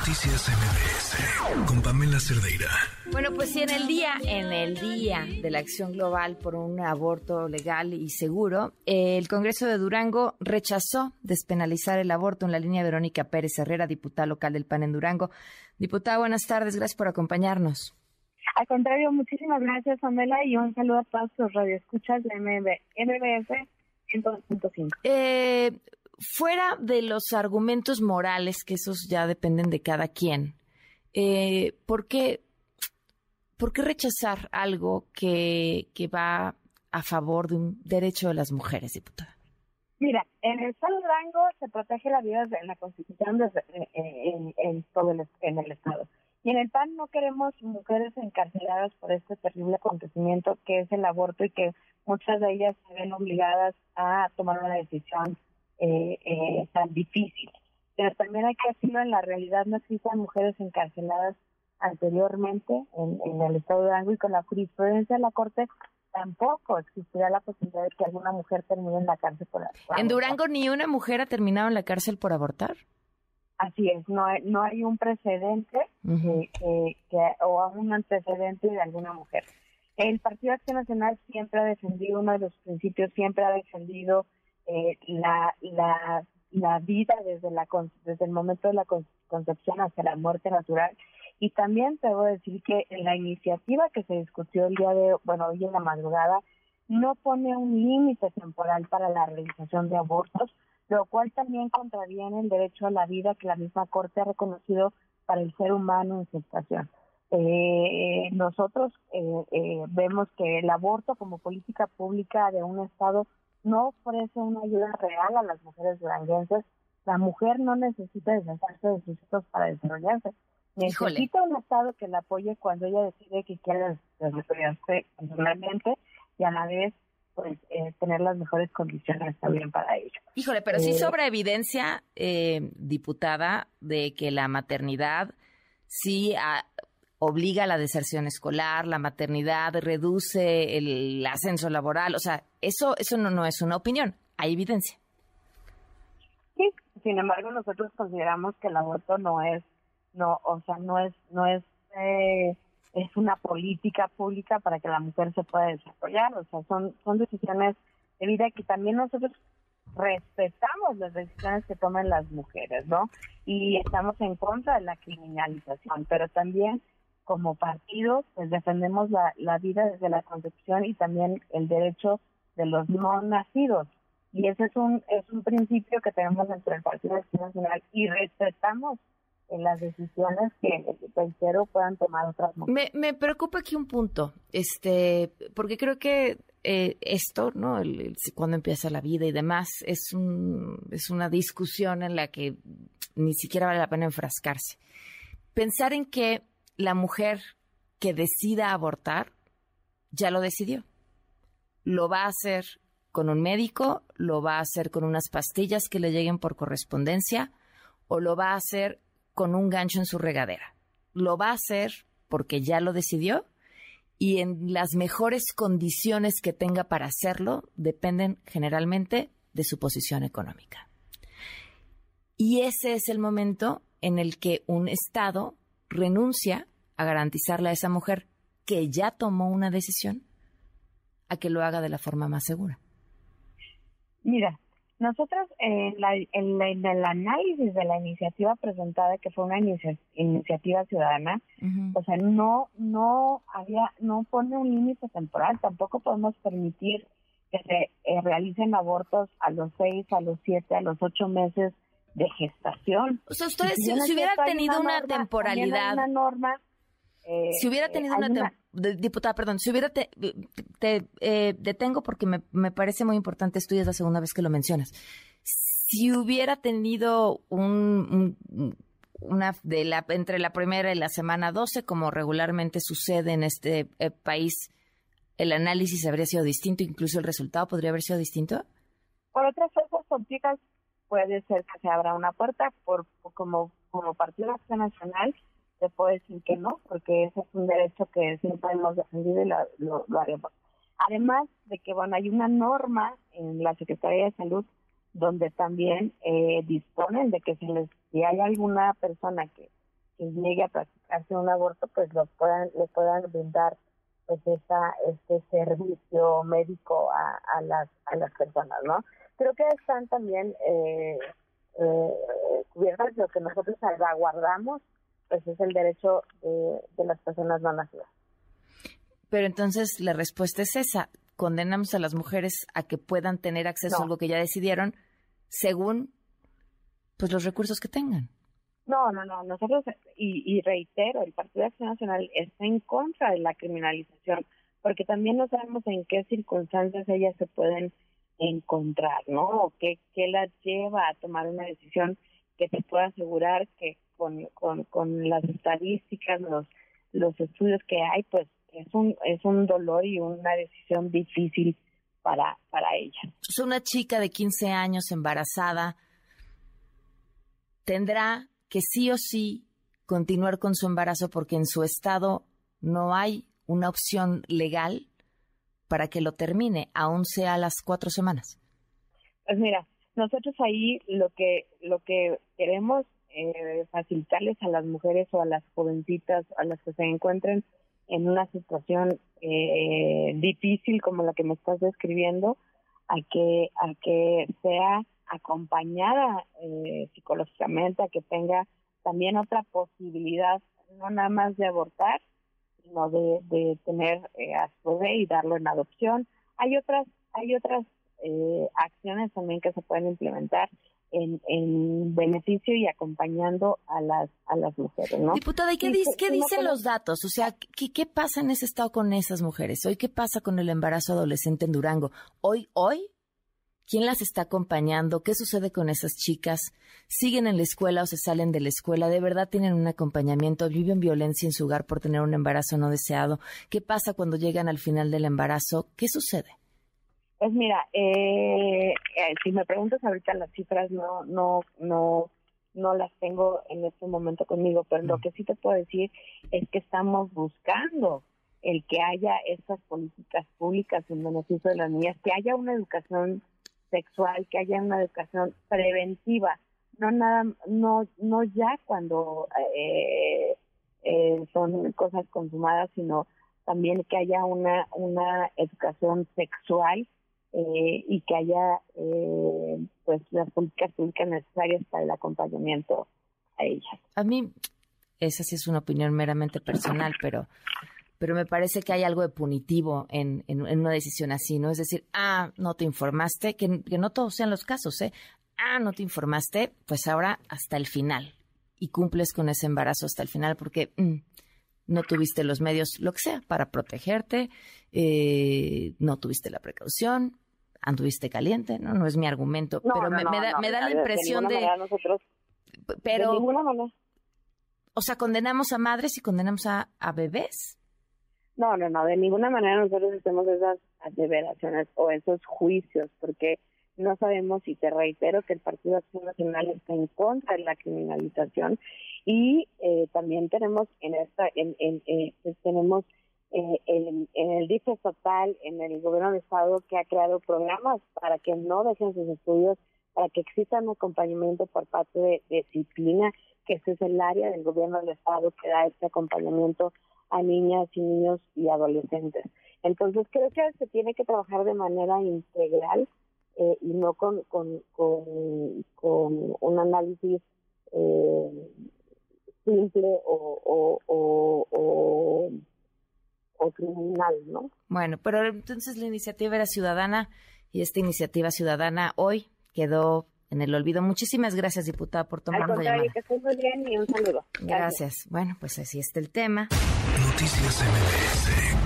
Noticias MBS con Pamela Cerdeira. Bueno, pues sí, en el día, en el día de la acción global por un aborto legal y seguro, el Congreso de Durango rechazó despenalizar el aborto en la línea Verónica Pérez Herrera, diputada local del PAN en Durango. Diputada, buenas tardes, gracias por acompañarnos. Al contrario, muchísimas gracias, Pamela, y un saludo a todos los radioescuchas de MBS 102.5. Eh, fuera de los argumentos morales, que esos ya dependen de cada quien, eh, ¿por, qué, ¿por qué rechazar algo que, que va a favor de un derecho de las mujeres, diputada? Mira, en el Estado de se protege la vida en la Constitución desde, en, en, todo el, en el Estado. Y en el PAN no queremos mujeres encarceladas por este terrible acontecimiento que es el aborto y que muchas de ellas se ven obligadas a tomar una decisión eh, eh, tan difícil. Pero también hay que decirlo, en la realidad no existen mujeres encarceladas anteriormente en, el estado de Durango y con la jurisprudencia de la Corte tampoco existirá la posibilidad de que alguna mujer termine en la cárcel por abortar. ¿En Durango ni una mujer ha terminado en la cárcel por abortar? Así es, no hay, no hay un precedente que, o un antecedente de alguna mujer. El Partido Acción Nacional siempre ha defendido, uno de los principios siempre ha defendido eh, la, la, la vida desde, la, desde el momento de la concepción hasta la muerte natural. Y también debo decir que en la iniciativa que se discutió el día de, bueno, hoy en la madrugada, no pone un límite temporal para la realización de abortos, lo cual también contraviene el derecho a la vida que la misma Corte ha reconocido para el ser humano en su estación. Eh, nosotros eh, eh, vemos que el aborto como política pública de un Estado no ofrece una ayuda real a las mujeres duranguenses. La mujer no necesita deshacerse de sus hijos para desarrollarse. Necesita un Estado que la apoye cuando ella decide que quiere desarrollarse personalmente y a la vez pues eh, tener las mejores condiciones también para ello. Híjole, pero sí eh, sobra evidencia, eh, diputada, de que la maternidad sí obliga a la deserción escolar, la maternidad reduce el ascenso laboral, o sea, eso, eso no, no es una opinión, hay evidencia. Sí, sin embargo nosotros consideramos que el aborto no es, no, o sea, no es, no es, eh, es una política pública para que la mujer se pueda desarrollar, o sea, son, son decisiones de vida que también nosotros respetamos las decisiones que toman las mujeres, ¿no? Y estamos en contra de la criminalización, pero también como partido, pues defendemos la, la vida desde la concepción y también el derecho de los no nacidos. Y ese es un, es un principio que tenemos dentro del Partido Nacional y respetamos en las decisiones que, tercero puedan tomar otras mujeres. Me, me preocupa aquí un punto, este, porque creo que eh, esto, ¿no? cuando empieza la vida y demás, es, un, es una discusión en la que ni siquiera vale la pena enfrascarse. Pensar en que la mujer que decida abortar ya lo decidió. Lo va a hacer con un médico, lo va a hacer con unas pastillas que le lleguen por correspondencia o lo va a hacer con un gancho en su regadera. Lo va a hacer porque ya lo decidió y en las mejores condiciones que tenga para hacerlo dependen generalmente de su posición económica. Y ese es el momento en el que un Estado renuncia a garantizarle a esa mujer que ya tomó una decisión a que lo haga de la forma más segura? Mira, nosotros en, la, en, el análisis de la iniciativa presentada, que fue una iniciativa ciudadana, o sea, no, no había, no pone un límite temporal, tampoco podemos permitir que se eh, realicen abortos a los seis, a los siete, a los ocho meses de gestación. O sea, ustedes, si, hubiera tenido una, temporalidad, una norma eh, si hubiera tenido una, diputada, perdón, si hubiera te, eh, detengo porque me, me, parece muy importante esto es la segunda vez que lo mencionas. Si hubiera tenido un, una de la entre la primera y la semana 12, como regularmente sucede en este eh, país, el análisis habría sido distinto, incluso el resultado podría haber sido distinto. Por otras fuerzas políticas puede ser que se abra una puerta por como como Partido Nacional te puedo decir que no, porque ese es un derecho que siempre hemos defendido y lo, haremos. Además de que, bueno, hay una norma en la Secretaría de Salud donde también eh, disponen de que si, les, si hay alguna persona que llegue a practicarse un aborto, pues lo puedan, le puedan brindar pues esa, este servicio médico a, a, las, a las personas, ¿no? Creo que están también eh, eh, cubiertas lo que nosotros salvaguardamos, pues es el derecho de, de las personas no nacidas. Pero entonces la respuesta es esa, condenamos a las mujeres a que puedan tener acceso a algo que ya decidieron según pues los recursos que tengan. No, no, no. Nosotros, y, reitero, el Partido de Acción Nacional está en contra de la criminalización, porque también no sabemos en qué circunstancias ellas se pueden encontrar, ¿no? O qué, qué las lleva a tomar una decisión que te pueda asegurar que con, con, con las estadísticas, los, los estudios que hay, pues es un, es un dolor y una decisión difícil para, para ella. Es una chica de 15 años embarazada. Tendrá que sí o sí continuar con su embarazo porque en su estado no hay una opción legal para que lo termine, aún sea a las cuatro semanas. Pues mira, nosotros ahí lo que lo que queremos eh, facilitarles a las mujeres o a las jovencitas, a las que se encuentren en una situación eh, difícil como la que me estás describiendo, a que a que sea acompañada eh, psicológicamente, a que tenga también otra posibilidad, no nada más de abortar, sino de, de tener eh, a su bebé y darlo en adopción. Hay otras, hay otras eh, acciones también que se pueden implementar en, en, beneficio y acompañando a las a las mujeres, ¿no? Diputada, ¿y qué, qué dicen los datos? O sea, ¿qué, ¿qué pasa en ese estado con esas mujeres? Hoy, ¿qué pasa con el embarazo adolescente en Durango? Hoy, hoy, ¿Quién las está acompañando? ¿Qué sucede con esas chicas? ¿Siguen en la escuela o se salen de la escuela? ¿De verdad tienen un acompañamiento? ¿Viven violencia en su hogar por tener un embarazo no deseado? ¿Qué pasa cuando llegan al final del embarazo? ¿Qué sucede? Pues mira, eh, eh, si me preguntas ahorita las cifras no no no no las tengo en este momento conmigo, pero lo que sí te puedo decir es que estamos buscando el que haya estas políticas públicas en beneficio de las niñas, que haya una educación sexual, que haya una educación preventiva, no nada, no, no ya cuando eh, eh, son cosas consumadas, sino también que haya una, una educación sexual eh, y que haya pues las políticas públicas necesarias para el acompañamiento a ellas. A mí, esa sí es una opinión meramente personal, pero pero me parece que hay algo de punitivo en, en, una decisión así, ¿no? Es decir, ah, no te informaste, que, no todos sean los casos, ¿eh? Ah, no te informaste, pues ahora hasta el final. Y cumples con ese embarazo hasta el final porque mm, no tuviste los medios, lo que sea, para protegerte, eh, no tuviste la precaución, anduviste caliente, ¿no? No es mi argumento, pero me, da, me da la impresión de... pero... O sea, condenamos a madres y condenamos a, a bebés. No, no, no, de ninguna manera nosotros hacemos esas aseveraciones o esos juicios, porque no sabemos, y te reitero, que el Partido Acción Nacional está en contra de la criminalización y eh, también tenemos en esta, en, en, eh, pues tenemos eh, en, el DIF estatal, en el gobierno de estado que ha creado programas para que no dejen sus estudios, para que exista un acompañamiento por parte de, disciplina, que ese es el área del gobierno del estado que da este acompañamiento a niñas y niños y adolescentes. Entonces creo que se tiene que trabajar de manera integral eh, y no con, con, con, un análisis eh, simple o, o, criminal, ¿no? Bueno, pero entonces la iniciativa era ciudadana y esta iniciativa ciudadana hoy quedó en el olvido. Muchísimas gracias, diputada, por tomar la llamada. que estés muy bien y un saludo. Gracias. Bueno, pues así está el tema. Noticias MBS